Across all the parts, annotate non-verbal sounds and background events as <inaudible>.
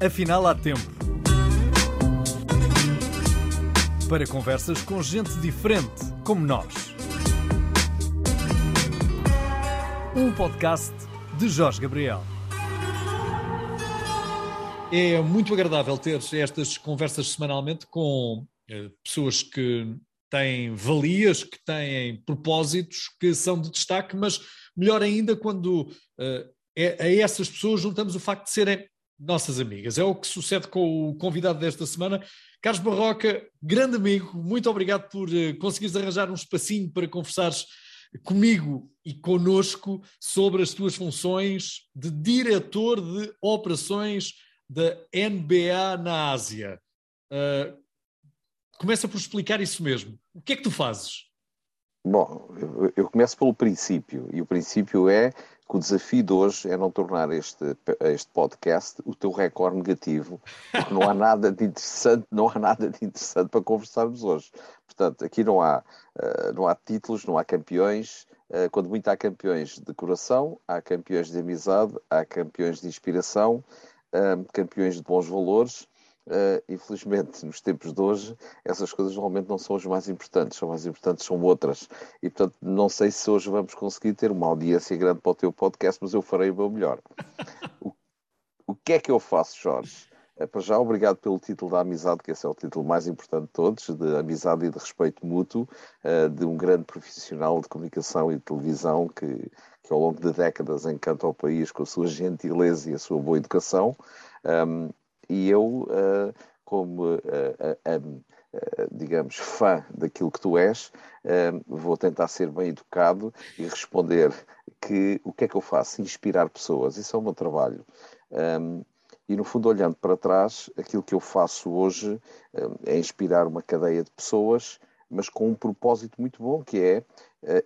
Afinal, há tempo. Para conversas com gente diferente, como nós. Um podcast de Jorge Gabriel. É muito agradável ter estas conversas semanalmente com eh, pessoas que têm valias, que têm propósitos, que são de destaque, mas melhor ainda quando uh, é, a essas pessoas juntamos o facto de serem nossas amigas. É o que sucede com o convidado desta semana. Carlos Barroca, grande amigo, muito obrigado por uh, conseguires arranjar um espacinho para conversares comigo e conosco sobre as tuas funções de diretor de operações da NBA na Ásia. Uh, começa por explicar isso mesmo. O que é que tu fazes? Bom, eu, eu começo pelo princípio, e o princípio é que o desafio de hoje é não tornar este, este podcast o teu recorde negativo, porque não há <laughs> nada de interessante, não há nada de interessante para conversarmos hoje. Portanto, aqui não há, uh, não há títulos, não há campeões, uh, quando muito há campeões de coração, há campeões de amizade, há campeões de inspiração, uh, campeões de bons valores, Uh, infelizmente, nos tempos de hoje, essas coisas normalmente não são as mais importantes, são mais importantes são outras. E, portanto, não sei se hoje vamos conseguir ter uma audiência grande para o teu podcast, mas eu farei o meu melhor. <laughs> o, o que é que eu faço, Jorge? É, para já, obrigado pelo título da amizade, que esse é o título mais importante de todos, de amizade e de respeito mútuo, uh, de um grande profissional de comunicação e de televisão que, que ao longo de décadas encanta o país com a sua gentileza e a sua boa educação. Um, e eu, uh, como, uh, digamos, fã daquilo que tu és, vou tentar ser bem educado e responder que o que é que eu faço? Inspirar pessoas, isso é o meu trabalho. Um, e, no fundo, olhando para trás, aquilo que eu faço hoje é inspirar uma cadeia de pessoas, mas com um propósito muito bom, que é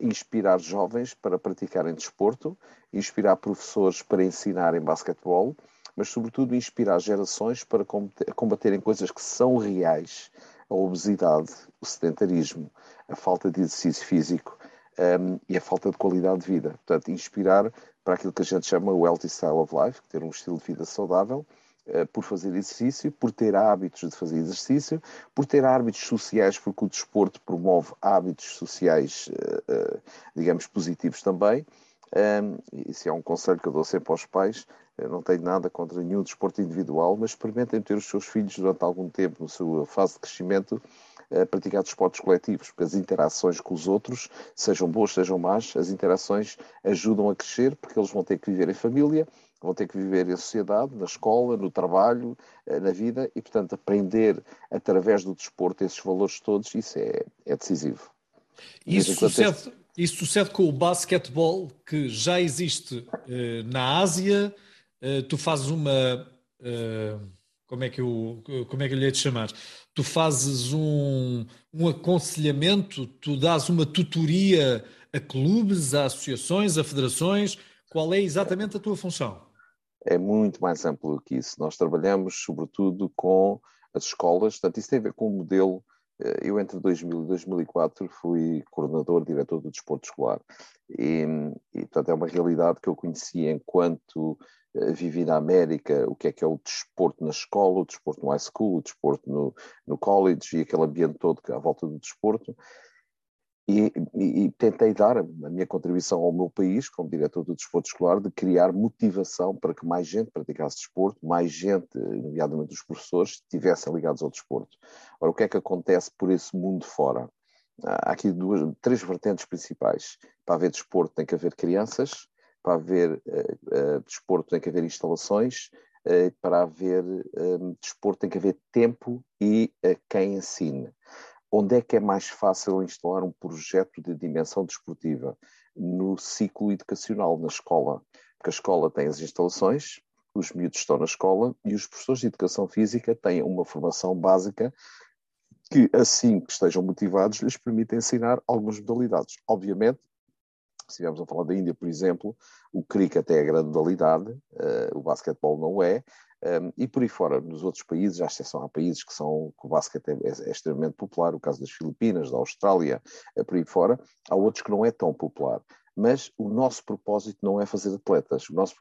inspirar jovens para praticarem desporto, inspirar professores para ensinarem basquetebol mas sobretudo inspirar gerações para combaterem coisas que são reais, a obesidade, o sedentarismo, a falta de exercício físico um, e a falta de qualidade de vida. Portanto, inspirar para aquilo que a gente chama o healthy style of life, ter um estilo de vida saudável, uh, por fazer exercício, por ter hábitos de fazer exercício, por ter hábitos sociais, porque o desporto promove hábitos sociais, uh, uh, digamos, positivos também. Um, isso é um conselho que eu dou sempre aos pais, eu não tenho nada contra nenhum desporto individual, mas experimentem ter os seus filhos durante algum tempo, na sua fase de crescimento, a praticar desportos coletivos, porque as interações com os outros, sejam boas, sejam más, as interações ajudam a crescer, porque eles vão ter que viver em família, vão ter que viver em sociedade, na escola, no trabalho, eh, na vida, e, portanto, aprender através do desporto esses valores todos, isso é, é decisivo. Isso sucede, isso sucede com o basquetebol, que já existe eh, na Ásia, eh, tu fazes uma. Uh, como é que eu, como é que eu lhe hei de chamar? Tu fazes um, um aconselhamento, tu dás uma tutoria a clubes, a associações, a federações. Qual é exatamente a tua função? É muito mais amplo do que isso. Nós trabalhamos, sobretudo, com as escolas, portanto, isso tem a ver com o modelo. Eh, eu, entre 2000 e 2004, fui coordenador, diretor do desporto escolar. E, e, portanto, é uma realidade que eu conhecia enquanto vivi na América o que é que é o desporto na escola, o desporto no high school, o desporto no, no college e aquele ambiente todo à volta do desporto. E, e, e, tentei dar a minha contribuição ao meu país, como diretor do desporto escolar, de criar motivação para que mais gente praticasse desporto, mais gente, nomeadamente os professores, estivessem ligados ao desporto. Ora, o que é que acontece por esse mundo fora? Há aqui duas, três vertentes principais. Para haver desporto tem que haver crianças, para haver uh, uh, desporto tem que haver instalações, uh, para haver desporto tem que haver tempo e quem ensine. Onde é que é mais fácil instalar um projeto de dimensão desportiva? No ciclo educacional, na escola. Porque a escola tem as instalações, os miúdos estão na escola e os professores de educação física têm uma formação básica que, assim que estejam motivados, lhes permite ensinar algumas modalidades. Obviamente, se estivermos a falar da Índia, por exemplo, o cricket é a grande modalidade, uh, o basquetebol não é, um, ehm, e por aí fora, nos outros países, à exceção há países que, são, que o basquete é, é, é extremamente popular, o caso das Filipinas, da Austrália, uh, por aí fora, há outros que não é tão popular. Mas o nosso propósito não é fazer atletas, o nosso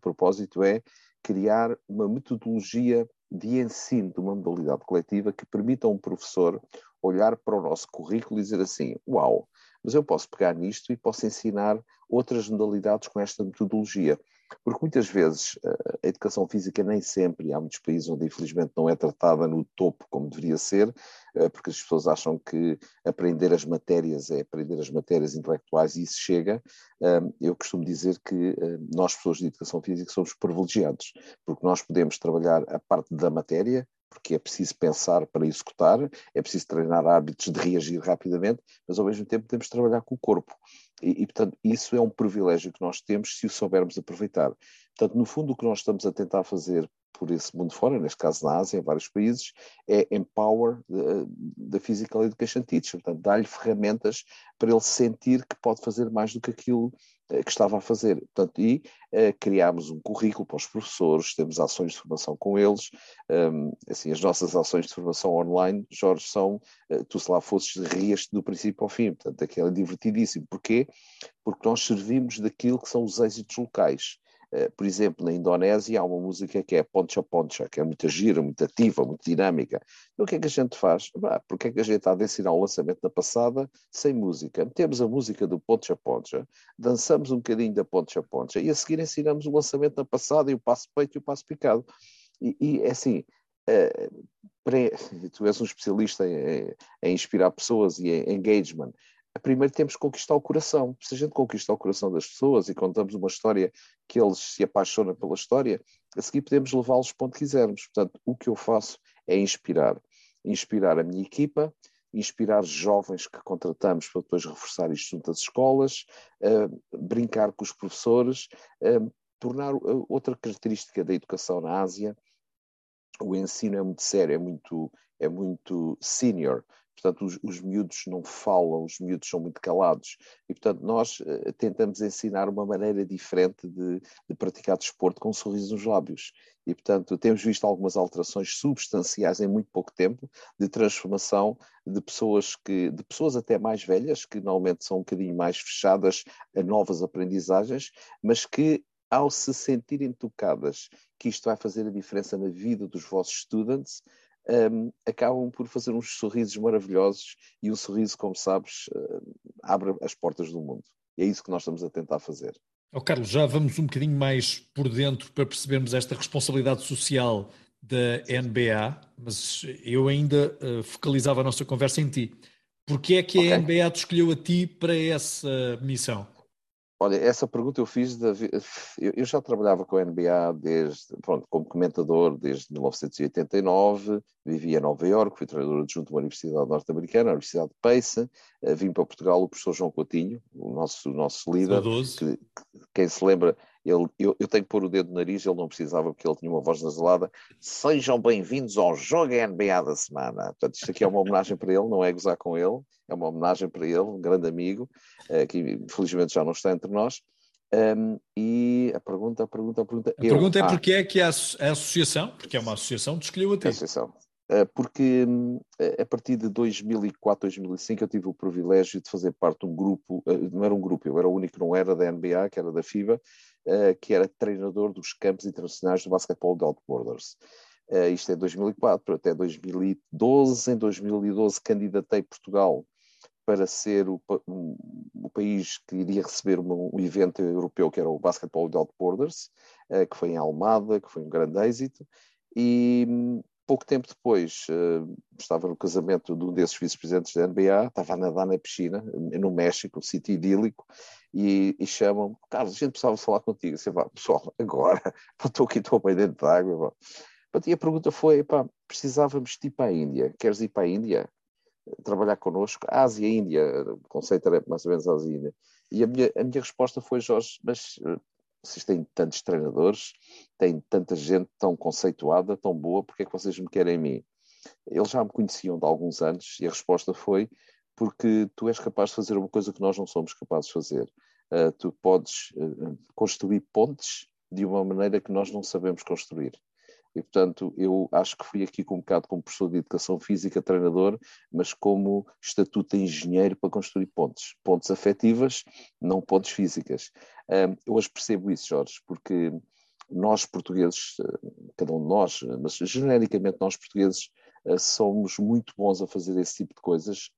propósito é criar uma metodologia de ensino de uma modalidade coletiva que permita a um professor olhar para o nosso currículo e dizer assim: Uau, mas eu posso pegar nisto e posso ensinar outras modalidades com esta metodologia. Porque muitas vezes eh, a educação física nem sempre, há muitos países onde infelizmente não é tratada no topo como deveria ser, eh, porque as pessoas acham que aprender as matérias é aprender as matérias intelectuais e isso chega. Eh, eu costumo dizer que nós, pessoas de educação física, somos privilegiados, porque nós podemos trabalhar a parte da matéria, porque é preciso pensar para executar, é preciso treinar hábitos de reagir rapidamente, mas ao mesmo tempo temos de trabalhar com o corpo. E, e, portanto, isso é um privilégio que nós temos se o soubermos aproveitar. Portanto, no fundo, o que nós estamos a tentar fazer por esse mundo fora, neste caso na Ásia, em vários países, é empower da Physical Education Teacher, portanto, dar-lhe ferramentas para ele sentir que pode fazer mais do que aquilo eh, que estava a fazer. Portanto, e uh, criámos um currículo para os professores, temos ações de formação com eles. Um, assim, as nossas ações de formação online, Jorge, são, uh, tu se lá fosses, rias do princípio ao fim. Portanto, aquilo é divertidíssimo. Porquê? Porque nós servimos daquilo que são os êxitos locais. Eh, por exemplo, na Indonésia há uma música que é Poncha Poncha, que é muito gira, muito ativa, muito dinâmica. Então o que é que a gente faz? porque é que a gente está a ensinar o lançamento da passada sem música? Metemos a música do Poncha Poncha, dançamos um bocadinho da Poncha Poncha e a seguir ensinamos o lançamento da passada e o passo peito e o passo picado. E, e é assim, uh, <laughs> tu és um especialista em, em, inspirar pessoas e em engagement primeiro temos que conquistar o coração. Se a gente conquista o coração das pessoas e contamos uma história que eles se apaixonam pela história, a seguir podemos levá-los para onde quisermos. Portanto, o que eu faço é inspirar. Inspirar a minha equipa, inspirar jovens que contratamos para depois reforçar isto junto às escolas, uh, brincar com os professores, uh, tornar uh, outra característica da educação na Ásia, o ensino é muito sério, é muito, é muito senior, portanto os, os miúdos não falam, os miúdos são muito calados. E portanto nós uh, tentamos ensinar uma maneira diferente de, de, praticar desporto com um sorriso nos lábios. E portanto temos visto algumas alterações substanciais em muito pouco tempo de transformação de pessoas que, de pessoas até mais velhas, que normalmente são um bocadinho mais fechadas a novas aprendizagens, mas que ao se sentirem tocadas que isto vai fazer a diferença na vida dos vossos students, um, acabam por fazer uns sorrisos maravilhosos e um sorriso, como sabes, uh, abre as portas do mundo. E é isso que nós estamos a tentar fazer. Oh, Carlos, já vamos um bocadinho mais por dentro para percebermos esta responsabilidade social da NBA, mas eu ainda uh, focalizava a nossa conversa em ti. Porquê é que a okay. NBA te escolheu a ti para essa missão? Olha, essa pergunta eu fiz, da, <laughs> eu já trabalhava com a NBA desde, pronto, como comentador desde 1989, vivia em Nova Iorque, fui treinador adjunto de uma universidade norte-americana, a Universidade de Pace, eh, vim para Portugal o professor João Coutinho, o nosso, o nosso líder, que, quem se lembra, ele, eu, eu, tenho que pôr o dedo no nariz, ele não precisava porque ele tinha uma voz nasalada. Sejam bem-vindos ao Jogo NBA da semana. Portanto, isto aqui é uma homenagem para ele, não é gozar com ele, é uma homenagem para ele, um grande amigo, uh, que infelizmente já não está entre nós. Um, e a pergunta, a pergunta, a pergunta. A eu, pergunta é ah, porque é que a, a, associação, porque é uma associação, te escolheu a ti. Associação. Uh, porque um, a partir de 2004, 2005 eu tive o privilégio de fazer parte de um grupo, uh, não era um grupo, eu era o único que não era da NBA, que era da FIBA, uh, que era treinador dos campos internacionais do basquetebol de Outboarders. Uh, isto é 2004 até 2012. Em 2012 candidatei Portugal para ser o, o país que iria receber um, um, evento europeu que era o Basketball Without Borders, uh, que foi em Almada, que foi um grande êxito, e um, pouco tempo depois uh, estava no casamento de um desses vice-presidentes da NBA, estava a nadar na piscina, no México, um sítio idílico, e, e chamam-me, Carlos, a gente precisava falar contigo. Você vai, pessoal, agora, <laughs> estou aqui, estou bem dentro d'água. E a pergunta foi, pá, precisávamos de ir para a Índia, queres ir para a Índia? Trabalhar connosco? Ásia e Índia, o conceito era mais ou menos Ásia e Índia. E a minha, a minha resposta foi, Jorge, mas eh, vocês têm tantos treinadores, têm tanta gente tão conceituada, tão boa, porque é que vocês me querem a mim? Eles já me conheciam de alguns anos e a resposta foi porque tu és capaz de fazer uma coisa que nós não somos capazes de fazer. Uh, tu podes uh, construir pontes de uma maneira que nós não sabemos construir. E, portanto, eu acho que fui aqui com bocado como professor de educação física, treinador, mas como estatuto de engenheiro para construir pontes. Pontes afetivas, não pontes físicas. eu hoje percebo isso, Jorge, porque nós portugueses, cada um de nós, mas genericamente nós portugueses, eh, somos muito bons a fazer esse tipo de coisas,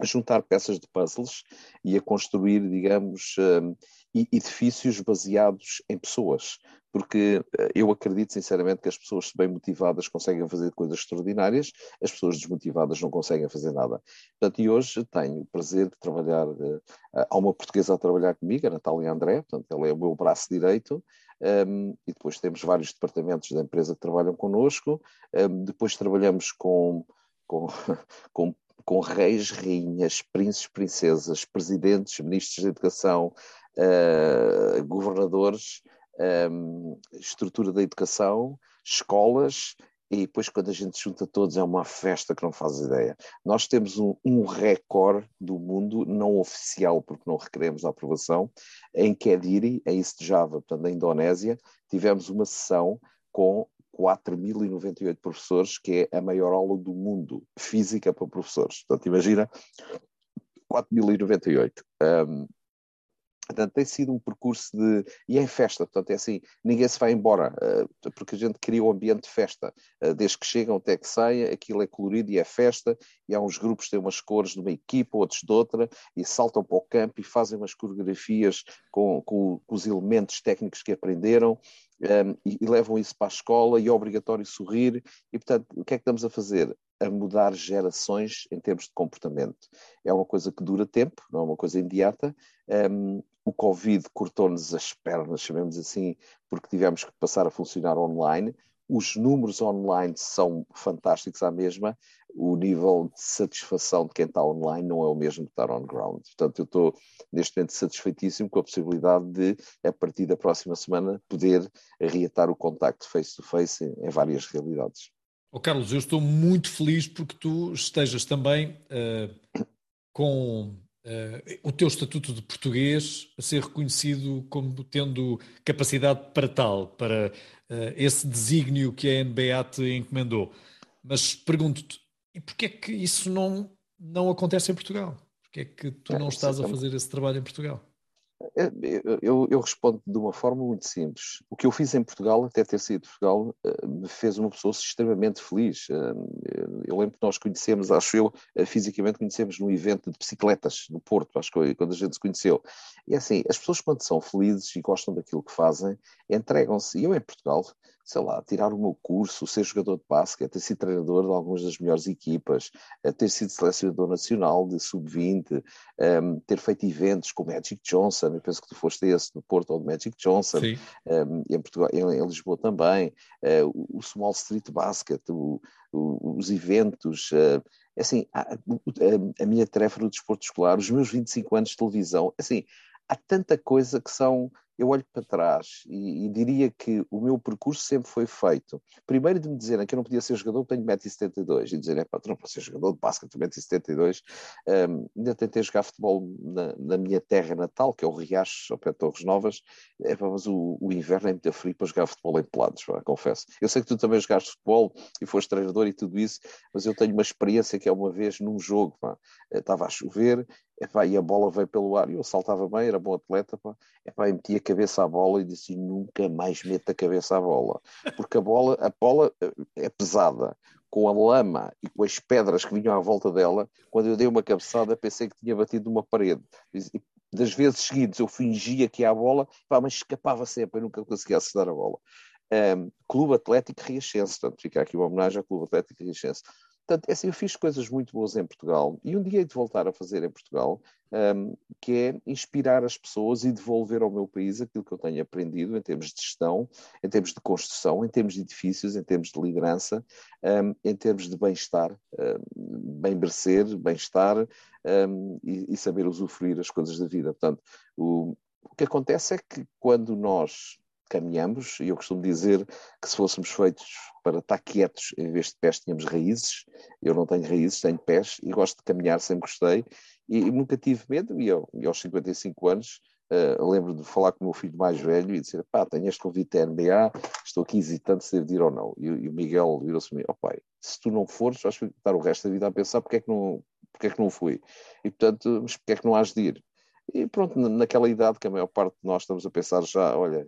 a juntar peças de puzzles e a construir, digamos, edifícios baseados em pessoas. Porque eh, eu acredito sinceramente que as pessoas bem motivadas conseguem fazer coisas extraordinárias, as pessoas desmotivadas não conseguem fazer nada. Portanto, e hoje tenho o prazer de trabalhar, uh, há uma portuguesa a trabalhar comigo, a Natália André, portanto, ela é o meu braço direito, um, e depois temos vários departamentos da empresa que trabalham connosco, um, depois trabalhamos com, com, <laughs> com, com reis, rainhas, príncipes, princesas, presidentes, ministros de educação, uh, governadores, um, estrutura da educação, escolas, e depois quando a gente junta todos é uma festa que não faz ideia. Nós temos um, um recorde do mundo, não oficial, porque não requeremos a aprovação, em Kediri, em East Java, portanto na Indonésia, tivemos uma sessão com 4.098 professores, que é a maior aula do mundo, física para professores. Portanto, imagina, 4.098. Um, Portanto, tem sido um percurso de. E é em festa, portanto, é assim: ninguém se vai embora, uh, porque a gente cria um ambiente de festa. Uh, desde que chegam até que saia, aquilo é colorido e é festa, e há uns grupos que têm umas cores de uma equipa, outros de outra, e saltam para o campo e fazem umas coreografias com, com, com os elementos técnicos que aprenderam. Um, ehm, e, e levam isso para a escola e é obrigatório sorrir. E, portanto, o que é que estamos a fazer? a mudar gerações em termos de comportamento. É uma coisa que dura tempo, não é uma coisa imediata. Um, o Covid cortou-nos as pernas, chamemos assim, porque tivemos que passar a funcionar online. Os números online são fantásticos à mesma, o nível de satisfação de quem está online não é o mesmo que estar on ground. Portanto, eu estou neste momento satisfeitíssimo com a possibilidade de, a partir da próxima semana, poder reatar o contacto face-to-face em, em várias realidades. Oh, Carlos, eu estou muito feliz porque tu estejas também uh, com uh, o teu estatuto de português a ser reconhecido como tendo capacidade para tal, para uh, esse desígnio que a NBA te encomendou. Mas pergunto-te, e porquê é que isso não, não acontece em Portugal? Porquê é que tu não estás a fazer esse trabalho em Portugal? É, eu, eu, respondo de uma forma muito simples. O que eu fiz em Portugal, até ter sido Portugal, eh, me fez uma pessoa extremamente feliz. Eh, eu lembro que nós conhecemos, acho eu, eh, fisicamente conhecemos num evento de bicicletas no Porto, acho que quando a gente se conheceu. E assim, as pessoas quando são felizes e gostam daquilo que fazem, entregam-se. E eu em Portugal sei lá, tirar o meu curso, ser jogador de basquete, ter sido treinador de algumas das melhores equipas, eh, ter sido selecionador nacional de sub-20, um, ehm, ter feito eventos com o Magic Johnson, eu penso que tu foste esse no Porto ou do Magic Johnson, um, ehm, em, Portugal, em, em, Lisboa também, uh, o, Small Street Basket, o, o, os eventos, uh, assim, a, a, a, minha tarefa no desporto escolar, os meus 25 anos de televisão, assim, há tanta coisa que são eu olho para trás e, e, diria que o meu percurso sempre foi feito. Primeiro de me dizerem que eu não podia ser jogador, tenho 1,72m, e dizer, pá, tu não podes ser jogador de basquete, 1,72m. Um, ainda tentei jogar futebol na, na, minha terra natal, que é o Riacho, ao pé de Torres Novas, é, mas o, o, inverno é muito frio para jogar futebol em pelados, confesso. Eu sei que tu também jogaste futebol e foste treinador e tudo isso, mas eu tenho uma experiência que é uma vez num jogo, pá, eh, estava a chover, Epá, e a bola veio pelo ar e eu saltava bem, era bom atleta, pá. Epá, e meti a cabeça à bola e disse nunca mais meta a cabeça à bola, porque a bola, a bola eh, é pesada, com a lama e com as pedras que vinham à volta dela, quando eu dei uma cabeçada pensei que tinha batido numa parede. E das vezes seguintes eu fingia que ia a bola, mas escapava sempre, eu nunca conseguia acertar a bola. Um, Clube Atlético Riachense, portanto fica aqui uma homenagem ao Clube Atlético Riachense. Portanto, é assim, eu fiz coisas muito boas em Portugal e um dia hei de voltar a fazer em Portugal, um, que é inspirar as pessoas e devolver ao meu país aquilo que eu tenho aprendido em termos de gestão, em termos de construção, em termos de edifícios, em termos de liderança, um, em termos de bem-estar, um, bem-merecer, bem-estar hum, e, e, saber usufruir as coisas da vida. Portanto, o, o que acontece é que quando nós caminhamos, e eu costumo dizer que se fôssemos feitos para estar quietos em vez de pés, tínhamos raízes. Eu não tenho raízes, tenho pés e gosto de caminhar, sempre gostei e, e nunca tive medo. E, eu, e aos 55 anos Uh, lembro de falar com o meu filho mais velho e dizer: pá, tenho este convite da NBA, estou aqui hesitante se devo ir ou não. E, e o Miguel virou-se a mim: ó oh, pai, se tu não fores, vais estar o resto da vida a pensar porque é que não, porque é que não fui. E portanto, mas porque é que não has de ir? E pronto, naquela idade que a maior parte de nós estamos a pensar já: olha,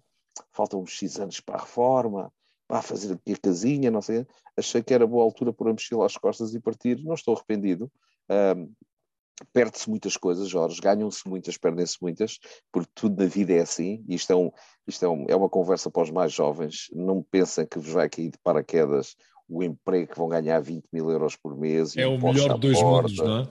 faltam uns X anos para a reforma, para fazer aqui a casinha, não sei. Achei que era boa altura pôr a mochila às costas e partir. Não estou arrependido. Um, perde-se muitas coisas, Jorge, ganham-se muitas, perdem-se muitas, porque tudo na vida é assim, e isto, é, um, isto é, um, é uma conversa para os mais jovens, não pensem que vos vai cair de paraquedas o emprego que vão ganhar 20 mil euros por mês. É o melhor dos mundos, não é?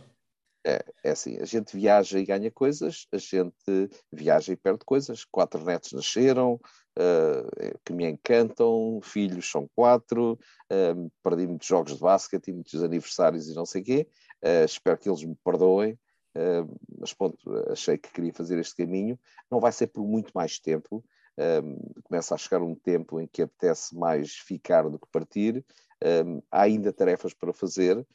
É, é assim, a gente viaja e ganha coisas, a gente viaja e perde coisas. Quatro netos nasceram, uh, que me encantam, filhos são quatro, uh, perdi muitos jogos de basquete e muitos aniversários e não sei o quê. Uh, espero que eles me perdoem, mas pronto, achei que queria fazer este caminho. Não vai ser por muito mais tempo. começa a chegar um tempo em que apetece mais ficar do que partir. há ainda tarefas para fazer,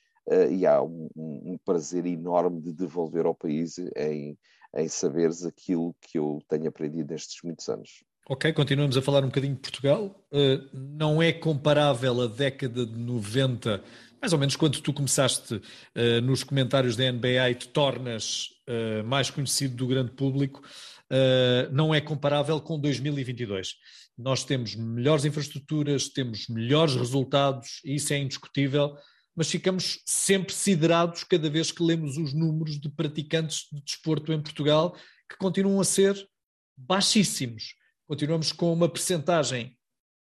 e há um, um, prazer enorme de devolver ao país em, em saberes aquilo que eu tenho aprendido nestes muitos anos. Ok, continuamos a falar um bocadinho de Portugal. Uh, não é comparável a década de 90, mais ou menos quando tu começaste uh, nos comentários da NBA e te tornas uh, mais conhecido do grande público, não é comparável com 2022. Nós temos melhores infraestruturas, temos melhores resultados, e isso é indiscutível mas ficamos sempre siderados cada vez que lemos os números de praticantes de desporto em Portugal, que continuam a ser baixíssimos. Continuamos com uma percentagem,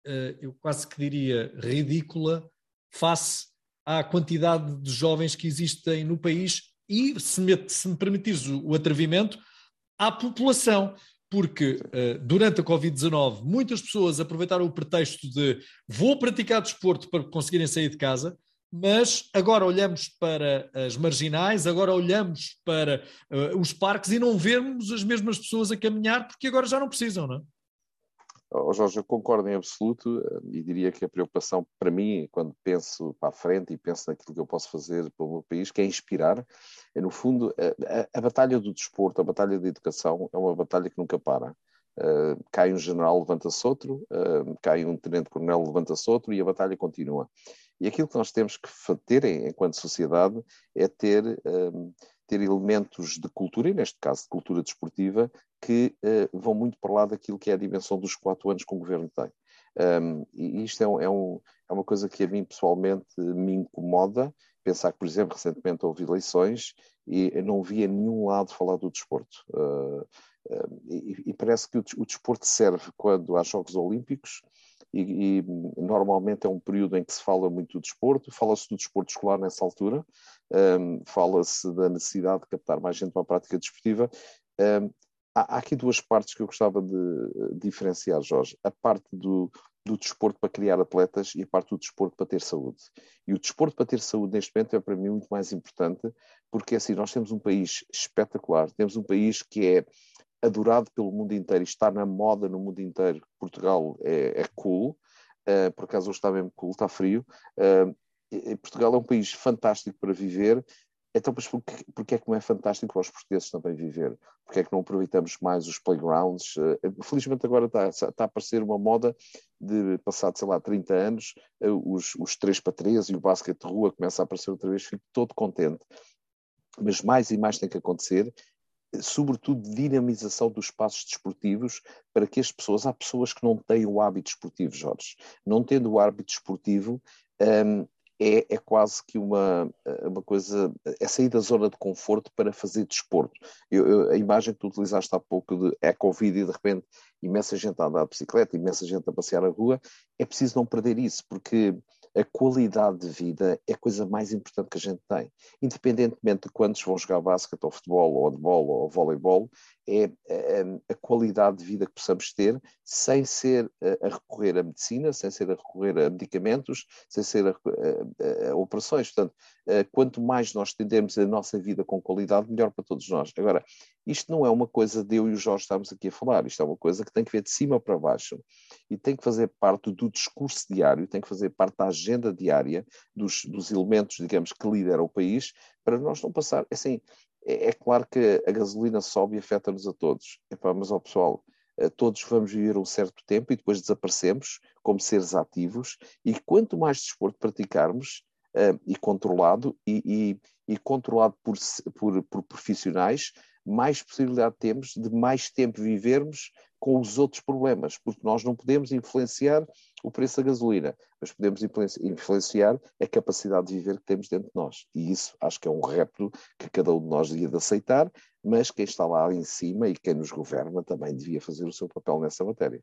eh, eu quase que diria, ridícula, face à quantidade de jovens que existem no país e, se me, se me permitires o atrevimento, à população porque uh, durante a Covid-19 muitas pessoas aproveitaram o pretexto de vou praticar desporto para conseguirem sair de casa mas agora olhamos para as marginais, agora olhamos para uh, os parques e não vemos as mesmas pessoas a caminhar porque agora já não precisam, não é? Oh, Jorge, eu concordo em absoluto eh, e diria que a preocupação para mim, quando penso para a frente e penso naquilo que eu posso fazer para o meu país, que é inspirar, é no fundo a, a, a batalha do desporto, a batalha da educação é uma batalha que nunca para. Uh, cai um general, levanta-se outro, uh, cai um tenente-coronel, levanta-se outro e a batalha continua. E aquilo que nós temos que ter enquanto sociedade é ter, um, ter elementos de cultura, e neste caso de cultura desportiva, que uh, vão muito para lá daquilo que é a dimensão dos quatro anos que o governo tem. Um, e isto é, um, é, um, é, uma coisa que a mim pessoalmente me incomoda, pensar que, por exemplo, recentemente houve eleições e eu não via nenhum lado falar do desporto. Uh, uh, e, e, parece que o, o desporto serve quando há Jogos Olímpicos, e, e, normalmente é um período em que se fala muito do desporto, fala-se do desporto escolar nessa altura, um, fala-se da necessidade de captar mais gente para a prática desportiva. Um, há, há, aqui duas partes que eu gostava de diferenciar, Jorge. A parte do, do desporto para criar atletas e a parte do desporto para ter saúde. E o desporto para ter saúde neste momento é para mim muito mais importante, porque assim, nós temos um país espetacular, temos um país que é adorado pelo mundo inteiro e está na moda no mundo inteiro. Portugal é, é cool, uh, por acaso hoje está mesmo cool, está frio. Uh, Portugal é um país fantástico para viver. Então, mas porquê, porquê é que não é fantástico para os portugueses também viver? Porquê é que não aproveitamos mais os playgrounds? Uh, felizmente agora está, está, a aparecer uma moda de, passado, sei lá, 30 anos, os, os 3 para 3 e o basquete de rua começa a aparecer outra vez, fico todo contente. Mas mais e mais tem que acontecer sobretudo, dinamização dos espaços desportivos para que as pessoas, há pessoas que não têm o hábito esportivo, Jorge. Não tendo o hábito esportivo, um, é, é, quase que uma, uma coisa, é sair da zona de conforto para fazer desporto. Eu, eu, a imagem que tu utilizaste há pouco de é Covid e de repente imensa gente a andar de bicicleta, imensa gente a passear na rua, é preciso não perder isso, porque a qualidade de vida é a coisa mais importante que a gente tem. Independentemente de quantos vão jogar basquete, ou futebol, ou handball, ou voleibol, é a, é, a, qualidade de vida que possamos ter sem ser a, recorrer à medicina, sem ser a recorrer a medicamentos, sem ser a, a operações. Portanto, quanto mais nós tendermos a nossa vida com qualidade, melhor para todos nós. Agora, isto não é uma coisa de eu e o Jorge estamos aqui a falar, isto é uma coisa que tem que ver de cima para baixo e tem que fazer parte do discurso diário, tem que fazer parte da agenda diária dos, dos elementos, digamos, que lideram o país, para nós não passar, assim, é, é claro que a gasolina sobe e afeta-nos a todos. Epá, mas, ó pessoal, eh, todos vamos viver um certo tempo e depois desaparecemos como seres ativos, e quanto mais desporto praticarmos, uh, e controlado, e, e, e controlado por, por, por, profissionais, mais possibilidade temos de mais tempo vivermos com os outros problemas, porque nós não podemos influenciar o preço da gasolina, mas podemos influenciar a capacidade de viver que temos dentro de nós. E isso acho que é um repto que cada um de nós devia de aceitar, mas quem está lá em cima e quem nos governa também devia fazer o seu papel nessa matéria.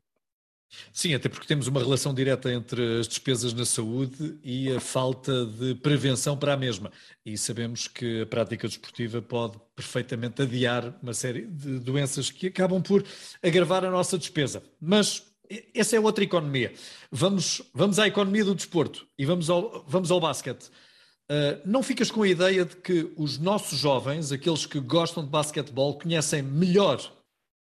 Sim, até porque temos uma relação direta entre as despesas na saúde e a falta de prevenção para a mesma. E sabemos que a prática desportiva pode perfeitamente adiar uma série de doenças que acabam por agravar a nossa despesa. Mas essa é outra economia. Vamos, vamos à economia do desporto e vamos ao, vamos ao basquete. Uh, não ficas com a ideia de que os nossos jovens, aqueles que gostam de basquetebol, conhecem melhor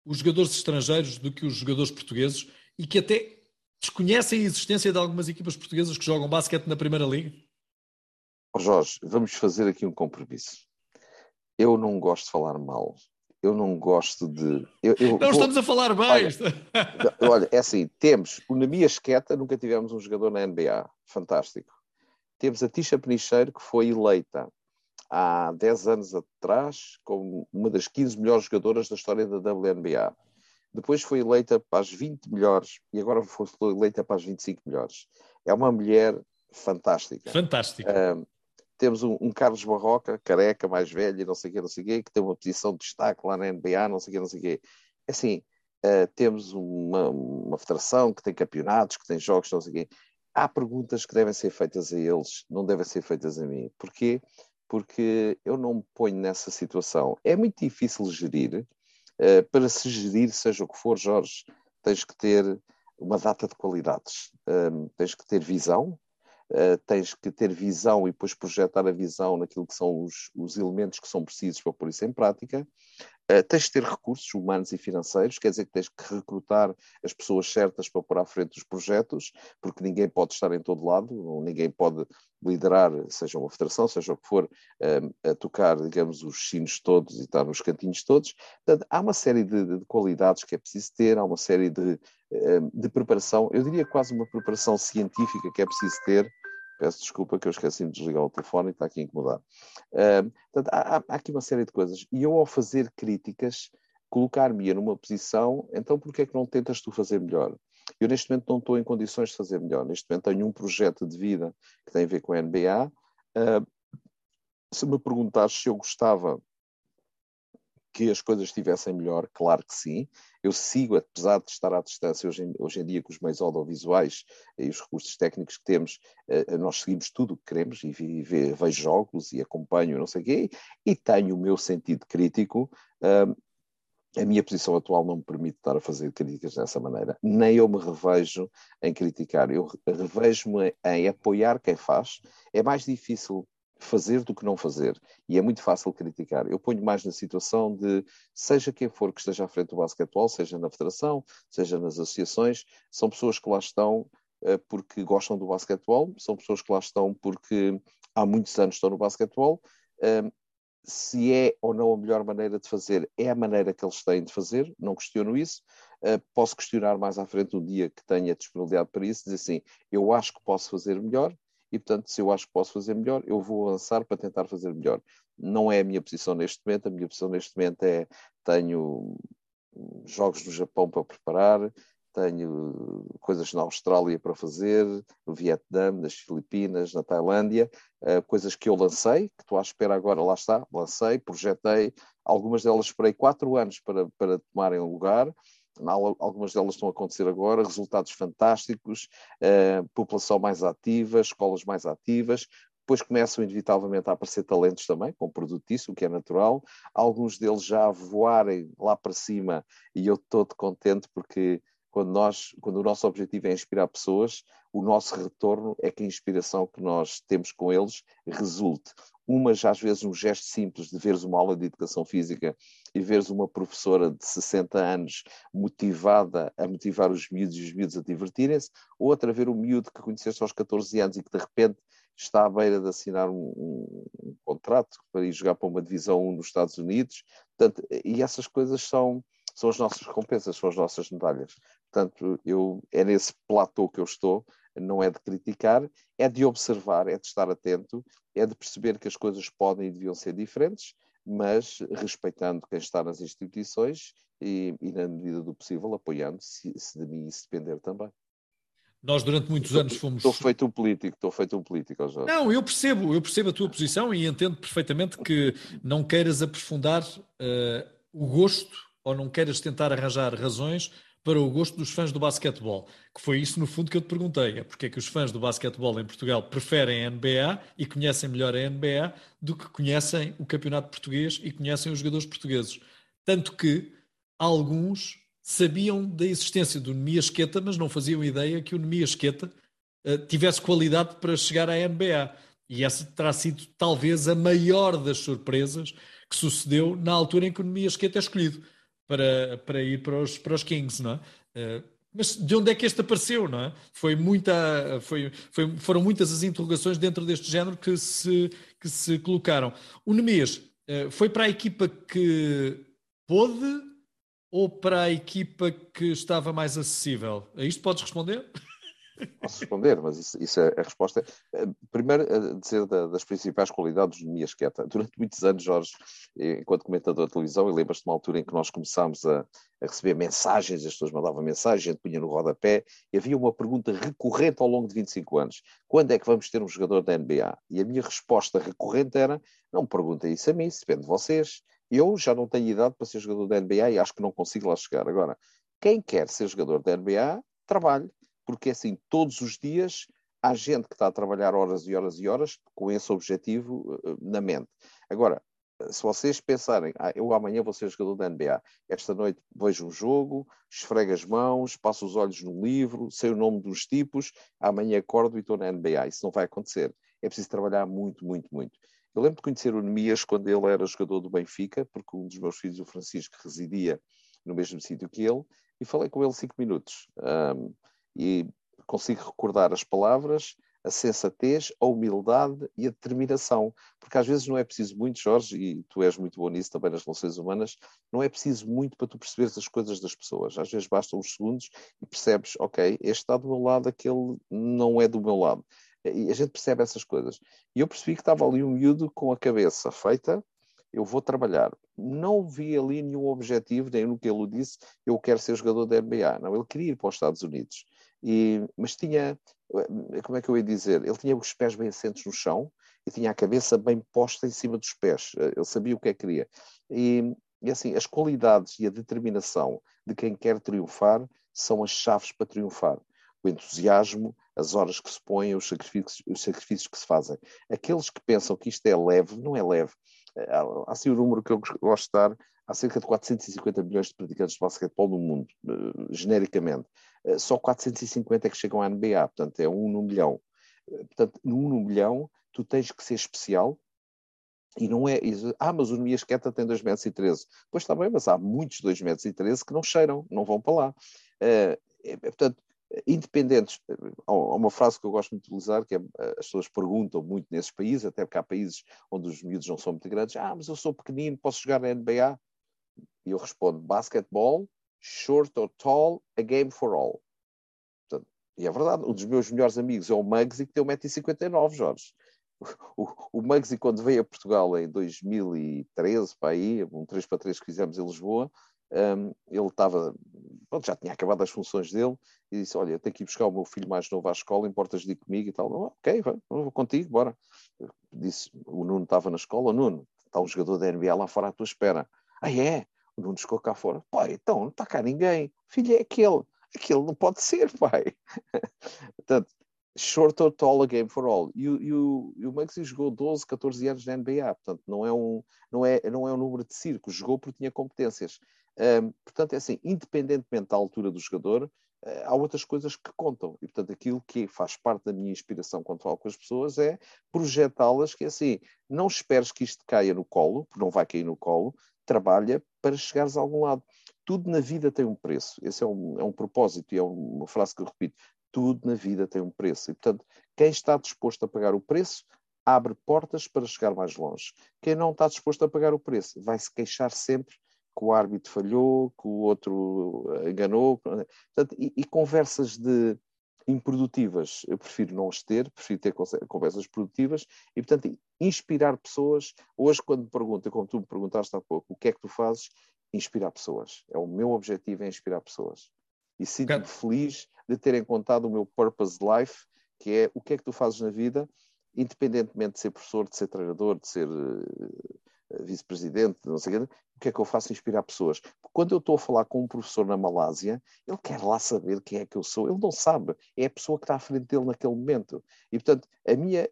os jogadores estrangeiros do que os jogadores portugueses e que até desconhecem a existência de algumas equipas portuguesas que jogam basquete na Primeira Liga? Oh Jorge, vamos fazer aqui um compromisso. Eu não gosto de falar mal. Eu não gosto de. Eu, eu não vou... estamos a falar bem. Olha, <laughs> olha, é assim: temos o Namia Esqueta, nunca tivemos um jogador na NBA. Fantástico. Temos a Tisha Penicheiro, que foi eleita há 10 anos atrás como uma das 15 melhores jogadoras da história da WNBA. Depois foi eleita para as 20 melhores e agora foi eleita para as 25 melhores. É uma mulher fantástica. Fantástica. Temos um, um, Carlos Barroca, careca, mais velho, não sei o quê, não sei o quê, que tem uma posição de destaque lá na NBA, não sei o quê, não sei o quê. É assim, uh, temos uma, uma federação que tem campeonatos, que tem jogos, não sei o quê. Há perguntas que devem ser feitas a eles, não devem ser feitas a mim. Porquê? Porque eu não me ponho nessa situação. É muito difícil gerir para se gerir, seja o que for, Jorge, tens que ter uma data de qualidades, ehm, tens que ter visão, uh, tens que ter visão e depois projetar a visão naquilo que são os, os elementos que são precisos para pôr isso em prática. Uh, tens de ter recursos humanos e financeiros, quer dizer que tens que recrutar as pessoas certas para pôr à frente os projetos, porque ninguém pode estar em todo lado, ninguém pode liderar, seja uma federação, seja o que for, uh, a tocar, digamos, os sinos todos e estar nos cantinhos todos. Portanto, há uma série de, de qualidades que é preciso ter, há uma série de, de preparação, eu diria quase uma preparação científica que é preciso ter Peço desculpa que eu esqueci-me de desligar o telefone e está aqui a incomodar. Uh, portanto, há, há, aqui uma série de coisas. E eu, ao fazer críticas, colocar-me numa posição, então por que é que não tentas tu fazer melhor? Eu, neste momento, não estou em condições de fazer melhor. Neste momento, tenho um projeto de vida que tem a ver com a NBA. Uh, se me perguntares se eu gostava que as coisas estivessem melhor, claro que sim. Eu sigo, apesar de estar à distância hoje em, hoje em dia com os meios audiovisuais e os recursos técnicos que temos, eh, nós seguimos tudo o que queremos e, e vejo jogos e acompanho não sei o quê, e tenho o meu sentido crítico. a minha posição atual não me permite estar a fazer críticas dessa maneira. Nem eu me revejo em criticar. Eu revejo-me em apoiar quem faz. É mais difícil fazer do que não fazer. E é muito fácil criticar. Eu ponho mais na situação de, seja quem for que esteja à frente do basquetebol, seja na federação, seja nas associações, são pessoas que lá estão uh, porque gostam do basquetebol, são pessoas que lá estão porque há muitos anos estão no basquetebol. Uh, se é ou não a melhor maneira de fazer, é a maneira que eles têm de fazer, não questiono isso. Uh, posso questionar mais à frente um dia que tenha disponibilidade para isso, dizer assim, eu acho que posso fazer melhor, e, portanto, se eu acho que posso fazer melhor, eu vou avançar para tentar fazer melhor. Não é a minha posição neste momento, a minha posição neste momento é tenho jogos no Japão para preparar, tenho coisas na Austrália para fazer, no Vietnã, nas Filipinas, na Tailândia, uh, coisas que eu lancei, que estou à espera agora, lá está, lancei, projetei, algumas delas esperei quatro anos para, para tomarem lugar, algumas delas estão a acontecer agora, resultados fantásticos, uh, população mais ativa, escolas mais ativas, depois começam inevitavelmente a aparecer talentos também, com produto disso, o que é natural, alguns deles já a voarem lá para cima, e eu estou contente porque quando, nós, quando o nosso objetivo é inspirar pessoas, o nosso retorno é que a inspiração que nós temos com eles resulte umas às vezes um gesto simples de veres uma aula de educação física e veres uma professora de 60 anos motivada a motivar os miúdos e os miúdos a divertirem-se, outra ver um miúdo que conheceste aos 14 anos e que de repente está à beira de assinar um, um, um contrato para ir jogar para uma divisão 1 nos Estados Unidos. Portanto, e essas coisas são, são as nossas recompensas, são as nossas medalhas. Portanto, eu, é nesse platô que eu estou, não é de criticar, é de observar, é de estar atento, é de perceber que as coisas podem e deviam ser diferentes, mas respeitando quem está nas instituições e, e na medida do possível, apoiando, se, se de mim isso depender também. Nós durante muitos anos fomos. Estou feito um político, estou feito um político já. Não, eu percebo, eu percebo a tua posição e entendo perfeitamente que não queiras aprofundar uh, o gosto ou não queiras tentar arranjar razões para o gosto dos fãs do basquetebol, que foi isso no fundo que eu te perguntei, é porque é que os fãs do basquetebol em Portugal preferem a NBA e conhecem melhor a NBA do que conhecem o campeonato português e conhecem os jogadores portugueses. Tanto que alguns sabiam da existência do Nemias Queta, mas não faziam ideia que o Nemias Queta uh, tivesse qualidade para chegar à NBA. E essa terá sido talvez a maior das surpresas que sucedeu na altura em que o Nemias Queta é escolhido para, para ir para os, para os Kings, não é? Uh, mas de onde é que este apareceu, não é? Foi muita, foi, foi, foram muitas as interrogações dentro deste género que se, que se colocaram. O Nemias uh, foi para a equipa que pôde ou para a equipa que estava mais acessível? A isto podes responder? Posso responder, mas isso, isso é a resposta. Eh, primeiro, dizer da, das principais qualidades do Mias Queta. Durante muitos anos, Jorge, enquanto comentador de televisão, e lembras-te de uma altura em que nós começámos a, a, receber mensagens, as pessoas mandavam mensagens, a gente punha no rodapé, e havia uma pergunta recorrente ao longo de 25 anos: quando é que vamos ter um jogador da NBA? E a minha resposta recorrente era: não perguntem isso a mim, isso depende de vocês. Eu já não tenho idade para ser jogador da NBA e acho que não consigo lá chegar. Agora, quem quer ser jogador da NBA, trabalhe porque assim, todos os dias há gente que está a trabalhar horas e horas e horas com esse objetivo uh, na mente. Agora, se vocês pensarem, ah, eu amanhã vou ser jogador da NBA, esta noite vejo um jogo, esfrego as mãos, passo os olhos num livro, sei o nome dos tipos, amanhã acordo e estou na NBA. Isso não vai acontecer. É preciso trabalhar muito, muito, muito. Eu lembro de conhecer o Nemias quando ele era jogador do Benfica, porque um dos meus filhos, o Francisco, residia no mesmo sítio que ele, e falei com ele cinco minutos. Um, e consigo recordar as palavras, a sensatez, a humildade e a determinação. Porque às vezes não é preciso muito, Jorge, e tu és muito bom nisso também nas relações humanas, não é preciso muito para tu perceberes as coisas das pessoas. Às vezes bastam uns segundos e percebes, ok, este está do meu lado, aquele não é do meu lado. E a gente percebe essas coisas. E eu percebi que estava ali um miúdo com a cabeça feita, eu vou trabalhar. Não vi ali nenhum objetivo, nem no que ele disse, eu quero ser jogador da NBA. Não, ele queria ir para os Estados Unidos. E, mas tinha, eh, como é que eu ia dizer? Ele tinha os pés bem assentos no chão e tinha a cabeça bem posta em cima dos pés. Eh, ele sabia o que é que queria. E, e assim, as qualidades e a determinação de quem quer triunfar são as chaves para triunfar. O entusiasmo, as horas que se põem, os sacrifícios, os sacrifícios que se fazem. Aqueles que pensam que isto é leve, não é leve. Eh, há, assim o um número que eu gosto de dar, há cerca de 450 milhões de praticantes de basquetebol no mundo, genericamente. Eh, só 450 é que chegam à NBA, portanto é um no milhão. Eh, portanto, num no milhão, tu tens que ser especial e não é. Ah, mas o Nemias Queta tem 2,13 metros. E 13. Pois está bem, mas há muitos 2,13 metros e 13 que não cheiram, não vão para lá. Uh, portanto, independentes. Há uma frase que eu gosto muito de utilizar, que é, as pessoas perguntam muito nesses países, até porque há países onde os miúdos não são muito grandes. Ah, mas eu sou pequenino, posso jogar na NBA? E eu respondo: basquetebol short or tall, a game for all. Portanto, e é verdade, um dos meus melhores amigos é o Muggsy, que tem 1,59m, Jorge. O, o Muggsy, quando veio a Portugal em 2013, para aí, um 3 para 3 que fizemos em Lisboa, um, ele estava, já tinha acabado as funções dele, e disse, olha, tenho que ir buscar o meu filho mais novo à escola, importas de ir comigo e tal. ok, vai, vou contigo, bora. Disse, o Nuno estava na escola, Nuno, está um jogador da NBA lá fora à tua espera. Ah, é? O Nuno chegou cá fora. Pai, então, não está cá ninguém. Filho, é aquele. Aquele não pode ser, <laughs> pai. Portanto, short or tall, a game for all. E, e, o, e o Maxi jogou 12, 14 anos na NBA. Portanto, não é um, não é, não é um número de circo. Jogou porque tinha competências. Um, portanto, é assim, independentemente da altura do jogador, uh, há outras coisas que contam. E, portanto, aquilo que faz parte da minha inspiração quando falo com as pessoas é projetá-las que, assim, não esperes que isto caia no colo, porque não vai cair no colo, trabalha para chegares a algum lado. Tudo na vida tem um preço. Esse é um, é um propósito e é uma frase que eu repito. Tudo na vida tem um preço. E, portanto, quem está disposto a pagar o preço abre portas para chegar mais longe. Quem não está disposto a pagar o preço vai se queixar sempre que o árbitro falhou, que o outro enganou. Portanto, e, e conversas de improdutivas eu prefiro não as ter, prefiro ter conversas produtivas e, portanto, inspirar pessoas. Hoje, quando me perguntam, como tu me perguntaste há pouco, o que é que tu fazes? Inspirar pessoas. É o meu objetivo, é inspirar pessoas. E sinto-me feliz de ter encontrado o meu purpose life, que é o que é que tu fazes na vida, independentemente de ser professor, de ser treinador, de ser uh, vice-presidente, não sei o quê, o que é que eu faço? Inspirar pessoas. Quando eu estou a falar com um professor na Malásia, ele quer lá saber quem é que eu sou. Ele não sabe. É a pessoa que está à frente dele naquele momento. E, portanto, a minha,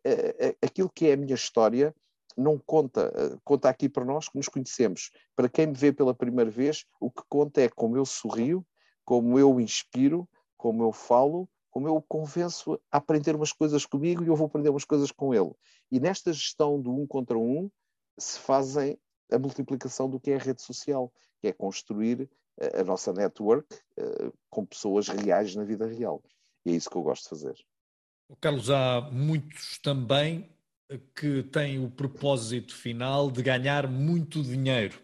aquilo que é a minha história não conta. Conta aqui para nós que nos conhecemos. Para quem me vê pela primeira vez, o que conta é como eu sorrio, como eu inspiro, como eu falo, como eu o convenço a aprender umas coisas comigo e eu vou aprender umas coisas com ele. E nesta gestão do um contra um, se fazem a multiplicação do que é a rede social, que é construir a, nossa network uh, com pessoas reais na vida real. E é isso que eu gosto de fazer. Carlos, há muitos também que têm o propósito final de ganhar muito dinheiro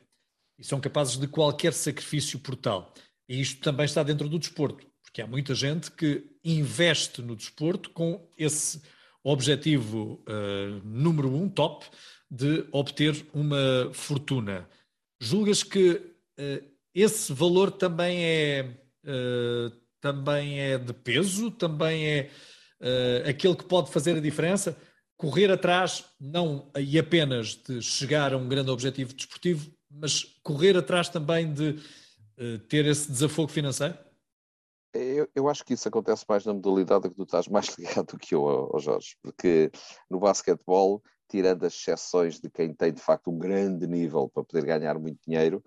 e são capazes de qualquer sacrifício por tal. E isto também está dentro do desporto, porque há muita gente que investe no desporto com esse objetivo uh, número um, top, de obter uma fortuna. Julgas que uh, esse valor também é, uh, também é de peso, também é aquele que pode fazer a diferença? Correr atrás, não e apenas de chegar a um grande objetivo desportivo, mas correr atrás também de ter esse desafogo financeiro? Eu, eu, acho que isso acontece mais na modalidade que tu estás mais <laughs> ligado do que eu, ao Jorge, porque no basquetebol tirando as exceções de quem tem de facto um grande nível para poder ganhar muito dinheiro,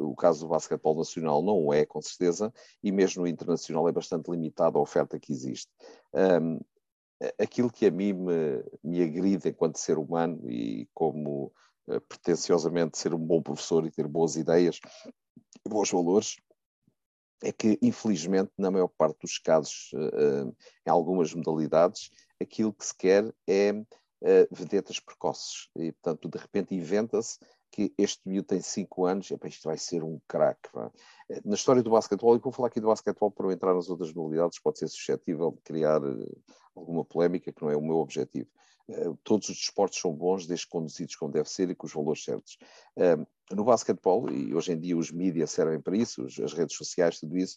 um, o caso do basquetebol nacional não é, com certeza, e mesmo no internacional é bastante limitada a oferta que existe. Um, aquilo que a mim me, me agride enquanto ser humano e como uh, pretenciosamente ser um bom professor e ter boas ideias, bons valores, é que, infelizmente, na maior parte dos casos, uh, uh, em algumas modalidades, aquilo que se quer é uh, vedetas precoces. E, portanto, de repente inventa-se que este miúdo tem 5 anos, e, isto vai ser um craque. Eh, na história do basquetebol, e vou falar aqui do basquetebol para entrar nas outras modalidades, pode ser suscetível de criar alguma polémica, que não é o meu objetivo. Todos os desportos são bons, desde conduzidos como deve ser e com os valores certos. No basquetebol, e hoje em dia os mídias servem para isso, as redes sociais, tudo isso,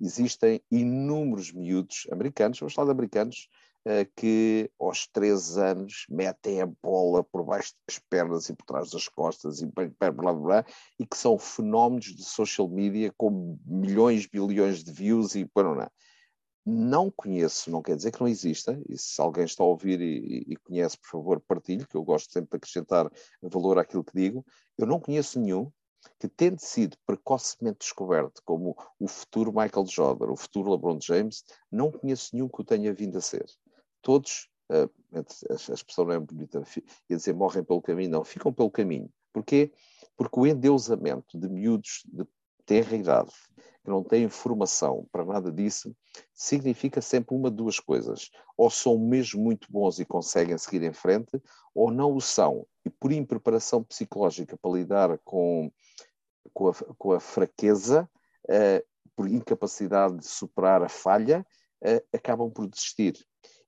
existem inúmeros miúdos americanos, vamos falar de americanos, eh, que aos três anos metem a bola por baixo das pernas e por trás das costas e blá, blá, blá, e que são fenómenos de social media com milhões, bilhões de views e não Não conheço, não quer dizer que não exista, e se alguém está a ouvir e, e conhece, por favor, partilhe, que eu gosto sempre de acrescentar valor àquilo que digo. Eu não conheço nenhum que tendo sido precocemente descoberto como o futuro Michael Jordan, o futuro LeBron James, não conheço nenhum que o tenha vindo a ser todos, uh, a expressão não é bonita, ia dizer morrem pelo caminho, não, ficam pelo caminho. Porquê? Porque o endeusamento de miúdos de terra idade, que não têm formação para nada disso, significa sempre uma de duas coisas. Ou são mesmo muito bons e conseguem seguir em frente, ou não o são. E por impreparação psicológica para lidar com, com, a, com a fraqueza, uh, por incapacidade de superar a falha, uh, acabam por desistir.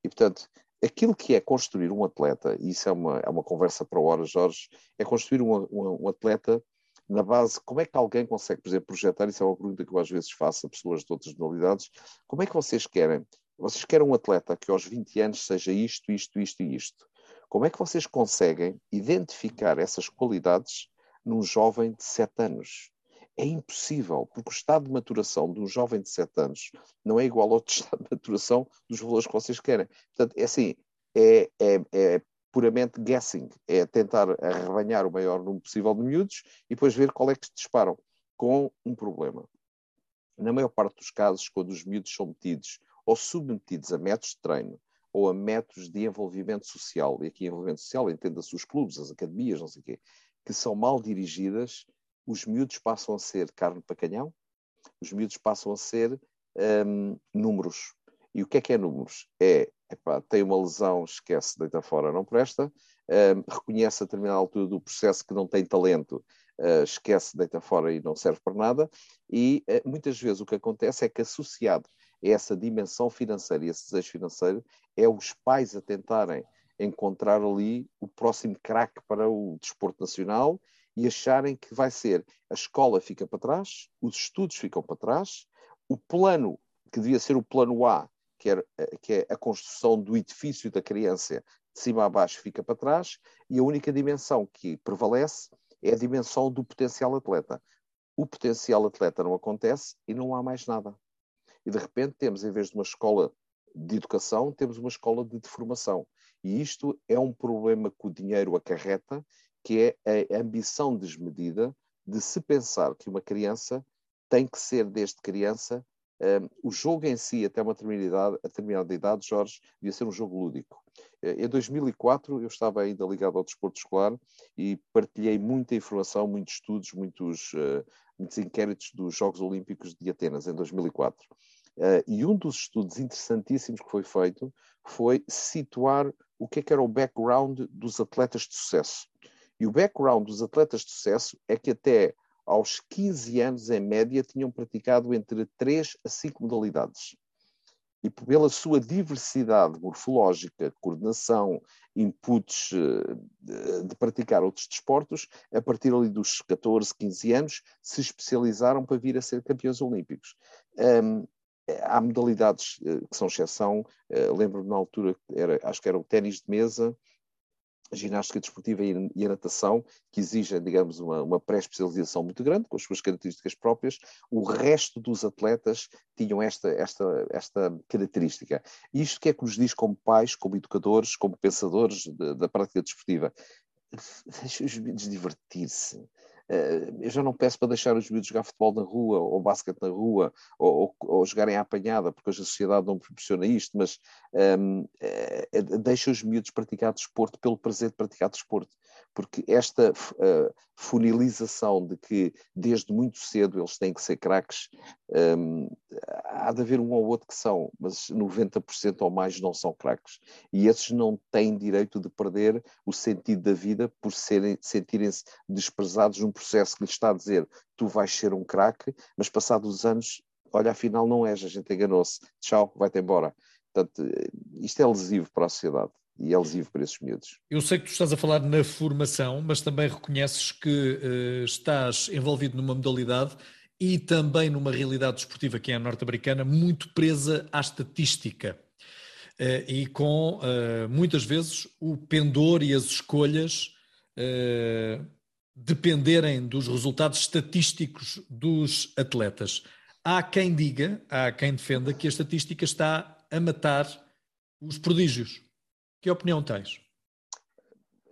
E, portanto, aquilo que é construir um atleta, e isso é uma, é uma conversa para horas, Jorge, é construir um, um, um, atleta na base, como é que alguém consegue, por exemplo, projetar, isso é uma pergunta que eu às vezes faço a pessoas de outras modalidades, como é que vocês querem? Vocês querem um atleta que aos 20 anos seja isto, isto, isto e isto. Como é que vocês conseguem identificar essas qualidades num jovem de 7 anos? É impossível, porque o estado de maturação de um jovem de 7 anos não é igual ao <laughs> estado de maturação dos valores que vocês querem. Portanto, é assim, é, é, é puramente guessing, é tentar arrebanhar o maior número possível de miúdos e depois ver qual é que se disparam com um problema. Na maior parte dos casos, quando os miúdos são metidos ou submetidos a métodos de treino ou a métodos de envolvimento social, e aqui envolvimento social entenda-se os clubes, as academias, não sei o quê, que são mal dirigidas, os miúdos passam a ser carne para canhão, os miúdos passam a ser um, números. E o que é que é números? É, epá, tem uma lesão, esquece, deita fora, não presta, uh, reconhece a determinada altura do processo que não tem talento, uh, esquece, deita fora e não serve para nada, e uh, muitas vezes o que acontece é que associado a essa dimensão financeira e esse desejo financeiro, é os pais a tentarem encontrar ali o próximo craque para o desporto nacional e acharem que vai ser a escola fica para trás, os estudos ficam para trás, o plano que devia ser o plano A, que, era, eh, que é a construção do edifício da criança de cima a baixo fica para trás e a única dimensão que prevalece é a dimensão do potencial atleta. O potencial atleta não acontece e não há mais nada. E de repente temos, em vez de uma escola de educação, temos uma escola de deformação. E isto é um problema que o dinheiro acarreta, que é a ambição desmedida de se pensar que uma criança tem que ser, desde criança, um, o jogo em si, até uma determinada determinada idade, Jorge, devia ser um jogo lúdico. Eh, em 2004, eu estava ainda ligado ao desporto escolar e partilhei muita informação, muitos estudos, muitos, uh, muitos inquéritos dos Jogos Olímpicos de Atenas, em 2004. Uh, e um dos estudos interessantíssimos que foi feito foi situar o que, é que era o background dos atletas de sucesso. E o background dos atletas de sucesso é que até aos 15 anos, em média, tinham praticado entre 3 a 5 modalidades. E pela sua diversidade morfológica, coordenação, inputs eh, de praticar outros desportos, a partir ali dos 14, 15 anos, se especializaram para vir a ser campeões olímpicos. Um, há modalidades eh, que são exceção. Eh, lembro-me na altura, era, acho que era o ténis de mesa, a ginástica desportiva e a natação, que exigem, digamos, uma, uma pré-especialização muito grande, com as suas características próprias. O resto dos atletas tinham esta, esta, esta característica. Isto que é que nos diz como pais, como educadores, como pensadores de, da prática desportiva? <laughs> Deixa os miúdos divertir-se. Eh, eu já não peço para deixar os miúdos jogar futebol na rua, ou basquete na rua, ou, ou, ou jogarem à apanhada, porque hoje a sociedade não proporciona isto, mas um, ehm, é, é, deixa os miúdos praticar desporto pelo prazer de praticar desporto. Porque esta uh, funilização de que desde muito cedo eles têm que ser craques, um, há de haver um ou outro que são, mas 90% ou mais não são craques. E esses não têm direito de perder o sentido da vida por serem, sentirem-se desprezados num processo que lhes está a dizer tu vais ser um craque, mas passados os anos, olha, afinal não és, a gente enganou-se, tchau, vai-te embora. Portanto, isto é lesivo para a sociedade e é lesivo para esses miúdos. Eu sei que tu estás a falar na formação, mas também reconheces que uh, estás envolvido numa modalidade e também numa realidade desportiva que é a norte-americana, muito presa à estatística. Uh, e com uh, muitas vezes o pendor e as escolhas dependerem dos resultados estatísticos dos atletas. Há quem diga, há quem defenda que a estatística está a matar os prodígios. Que opinião tens?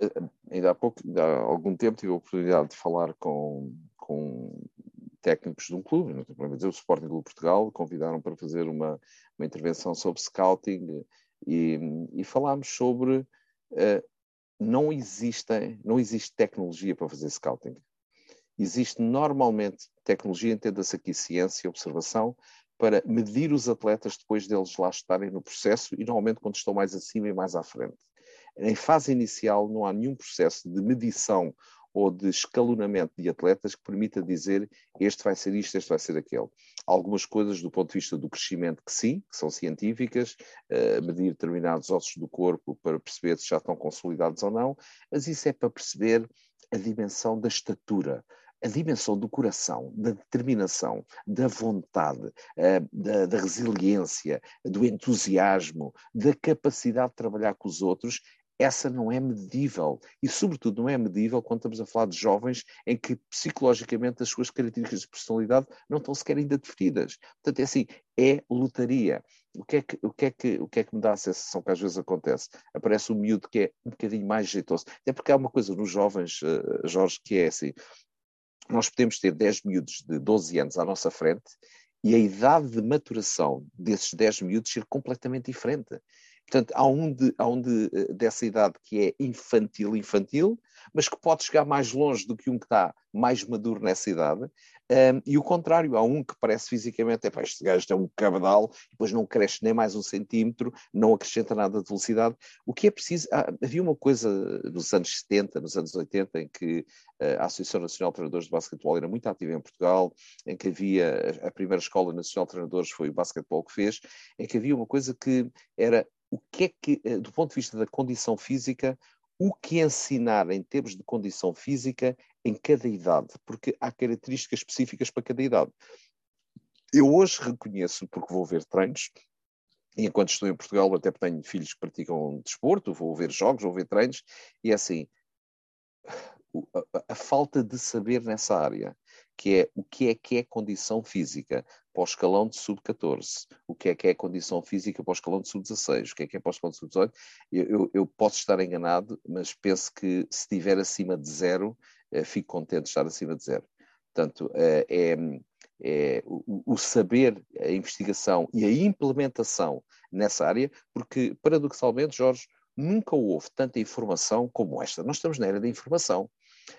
Eh, ainda há pouco, há algum tempo, tive a oportunidade de falar com, com técnicos de um clube, não tenho dizer, o Sporting Clube Portugal, convidaram para fazer uma, uma intervenção sobre scouting e, e falámos sobre uh, não não existe tecnologia para fazer scouting. Existe normalmente tecnologia, entenda-se aqui ciência, observação, para medir os atletas depois deles lá estarem no processo e normalmente quando estão mais acima e mais à frente. Em fase inicial não há nenhum processo de medição ou de escalonamento de atletas que permita dizer este vai ser isto, este vai ser aquele. algumas coisas do ponto de vista do crescimento que sim, que são científicas, uh, medir determinados ossos do corpo para perceber se já estão consolidados ou não, mas isso é para perceber a dimensão da estatura, a dimensão do coração, da determinação, da vontade, eh, da, da, resiliência, do entusiasmo, da capacidade de trabalhar com os outros essa não é medível. E, sobretudo, não é medível quando estamos a falar de jovens em que psicologicamente as suas características de personalidade não estão sequer ainda definidas. Portanto, é assim, é lotaria. O que é que, o que, é que, o que, é que me dá a sensação que às vezes acontece? Aparece um miúdo que é um bocadinho mais jeitoso. É porque há uma coisa nos jovens, uh, Jorge, que é assim: nós podemos ter 10 miúdos de 12 anos à nossa frente e a idade de maturação desses 10 miúdos ser completamente diferente. Portanto, há um, de, há um de, eh, dessa idade que é infantil, infantil, mas que pode chegar mais longe do que um que está mais maduro nessa idade. Um, e o contrário, há um que parece fisicamente, é pá, este gajo é um cabedal, depois não cresce nem mais um centímetro, não acrescenta nada de velocidade. O que é preciso, ah, havia uma coisa nos anos 70, nos anos 80, em que uh, a Associação Nacional de Treinadores de Basquetebol era muito ativa em Portugal, em que havia, a primeira escola nacional de treinadores foi o basquetebol que fez, em que havia uma coisa que era o que é que, eh, do ponto de vista da condição física, o que ensinar em termos de condição física em cada idade, porque há características específicas para cada idade. Eu hoje reconheço, porque vou ver treinos, e enquanto estou em Portugal, até tenho filhos que praticam desporto, vou ver jogos, vou ver treinos, e é assim, a, a falta de saber nessa área, que é o que é que é condição física para o escalão de sub-14, o que é que é condição física para o escalão de sub-16, o que é que é para o escalão de sub-18, eu, eu, eu, posso estar enganado, mas penso que se estiver acima de zero, eh, fico contente de estar acima de zero. Portanto, eh, é, é o, o, saber, a investigação e a implementação nessa área, porque paradoxalmente, Jorge, nunca houve tanta informação como esta. Nós estamos na era da informação.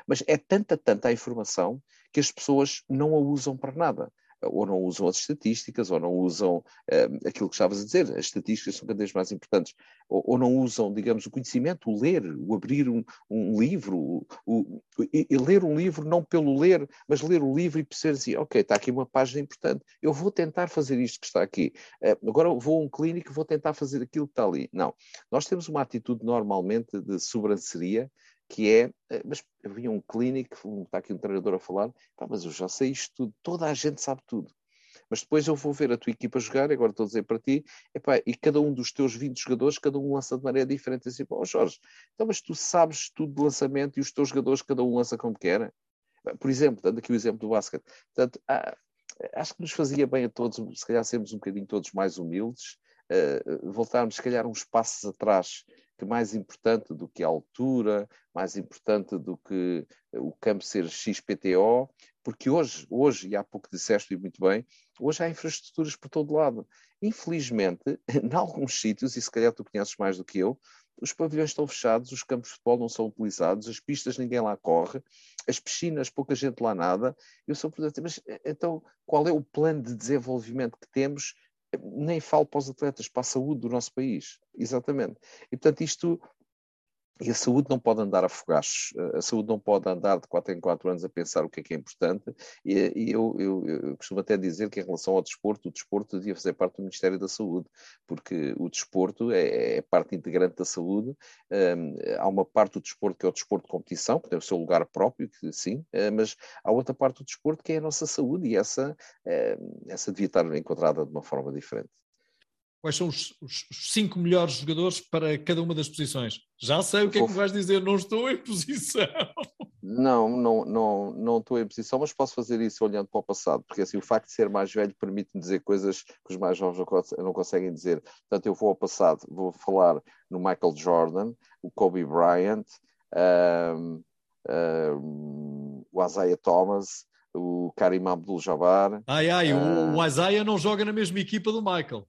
Mas é tanta, tanta a informação que as pessoas não a usam para nada ou não usam as estatísticas, ou não usam uh, aquilo que estavas a dizer, as estatísticas são cada vez mais importantes, ou, ou não usam, digamos, o conhecimento, o ler, o abrir um, um livro, o, o, e, e, ler um livro não pelo ler, mas ler o livro e perceber assim, ok, está aqui uma página importante, eu vou tentar fazer isto que está aqui, uh, agora vou a um clínico vou tentar fazer aquilo que está ali. Não, nós temos uma atitude normalmente de sobranceria, que é, eh, mas havia um clínico, está aqui um treinador a falar, mas eu já sei isto tudo, toda a gente sabe tudo. Mas depois eu vou ver a tua equipa jogar, agora estou a dizer para ti, epá, e cada um dos teus 20 jogadores, cada um lança de maneira diferente. Assim, pô, Jorge, então, mas tu sabes tudo de lançamento e os teus jogadores, cada um lança como quer? Por exemplo, dando aqui o exemplo do basquete. Portanto, ah, acho que nos fazia bem a todos, se calhar sermos um bocadinho todos mais humildes, uh, voltarmos, se calhar, uns passos atrás que mais importante do que a altura, mais importante do que o campo ser XPTO, porque hoje, hoje, e há pouco disseste e muito bem, hoje há infraestruturas por todo lado. Infelizmente, <laughs> em alguns sítios, e se calhar tu conheces mais do que eu, os pavilhões estão fechados, os campos de futebol não são utilizados, as pistas ninguém lá corre, as piscinas pouca gente lá nada. Eu sou portanto, mas então qual é o plano de desenvolvimento que temos nem falo para os atletas, para a saúde do nosso país. Exatamente. E, portanto, isto e a saúde não pode andar a fogachos, a saúde não pode andar de 4 em 4 anos a pensar o que é que é importante, e, eu, eu, eu, costumo até dizer que em relação ao desporto, o desporto devia fazer parte do Ministério da Saúde, porque o desporto é, é parte integrante da saúde, um, há uma parte do desporto que é o desporto de competição, que tem o seu lugar próprio, que, sim, uh, mas há outra parte do desporto que é a nossa saúde, e essa, uh, essa devia estar encontrada de uma forma diferente quais são os, os, cinco melhores jogadores para cada uma das posições. Já sei o que Vou... é que vais dizer, não estou em posição. Não, não, não, não estou em posição, mas posso fazer isso olhando para o passado, porque assim o facto de ser mais velho permite-me dizer coisas que os mais jovens não conseguem dizer. Portanto, eu vou ao passado, vou falar no Michael Jordan, o Kobe Bryant, um, um, o Isaiah Thomas, o Karim Abdul-Jabbar. Ai, ai, um, o Isaiah não joga na mesma equipa do Michael.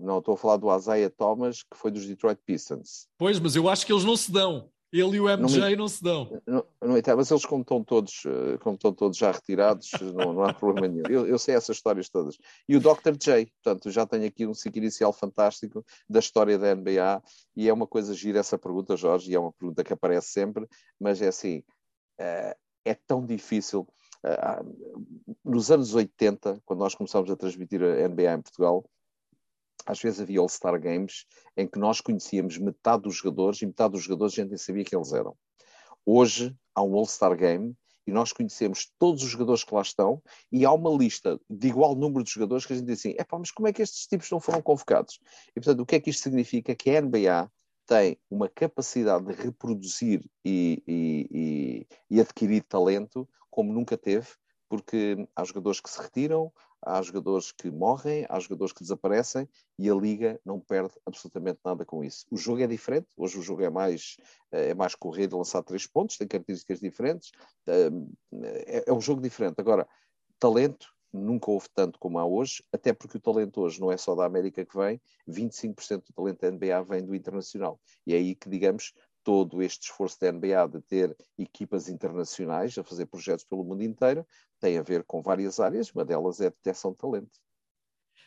Não, estou a falar do Isaiah Thomas, que foi dos Detroit Pistons. Pois, mas eu acho que eles não se dão. Ele e o MJ não, não se dão. Não, não, mas eles, como estão todos, eh, como estão todos já retirados, não, não há problema nenhum. Eu, eu, sei essas histórias todas. E o Dr. J, portanto, já tenho aqui um ciclo inicial fantástico da história da NBA. E é uma coisa gira essa pergunta, Jorge, e é uma pergunta que aparece sempre, mas é assim: eh, é tão difícil. Eh, nos anos 80, quando nós começámos a transmitir a NBA em Portugal, às vezes havia All-Star Games em que nós conhecíamos metade dos jogadores e metade dos jogadores a gente nem sabia que eles eram. Hoje há um All-Star Game e nós conhecemos todos os jogadores que lá estão e há uma lista de igual número de jogadores que a gente diz assim, epá, mas como é que estes tipos não foram convocados? E portanto, o que é que isto significa? Que a NBA tem uma capacidade de reproduzir e, e, e, e adquirir talento como nunca teve, porque há jogadores que se retiram, há jogadores que morrem, há jogadores que desaparecem e a Liga não perde absolutamente nada com isso. O jogo é diferente, hoje o jogo é mais, eh, é mais corrido, lançar três pontos, tem características diferentes, eh, é, é um jogo diferente. Agora, talento nunca houve tanto como há hoje, até porque o talento hoje não é só da América que vem, 25% do talento da NBA vem do internacional. E é aí que, digamos, todo este esforço da NBA de ter equipas internacionais a fazer projetos pelo mundo inteiro tem a ver com várias áreas, uma delas é a detecção de talento.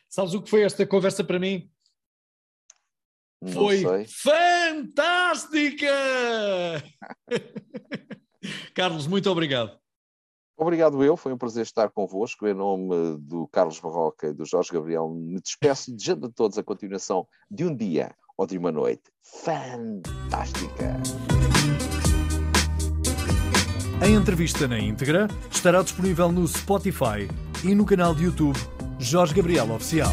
Sabes o que foi esta conversa para mim? Não foi sei. fantástica! <laughs> Carlos, muito obrigado. Obrigado eu, foi um prazer estar convosco. Em nome do Carlos Barroca e do Jorge Gabriel, me despeço, desejando a todos a continuação de um dia ou de uma noite fantástica. A entrevista na íntegra estará disponível no Spotify e no canal de YouTube Jorge Gabriel Oficial.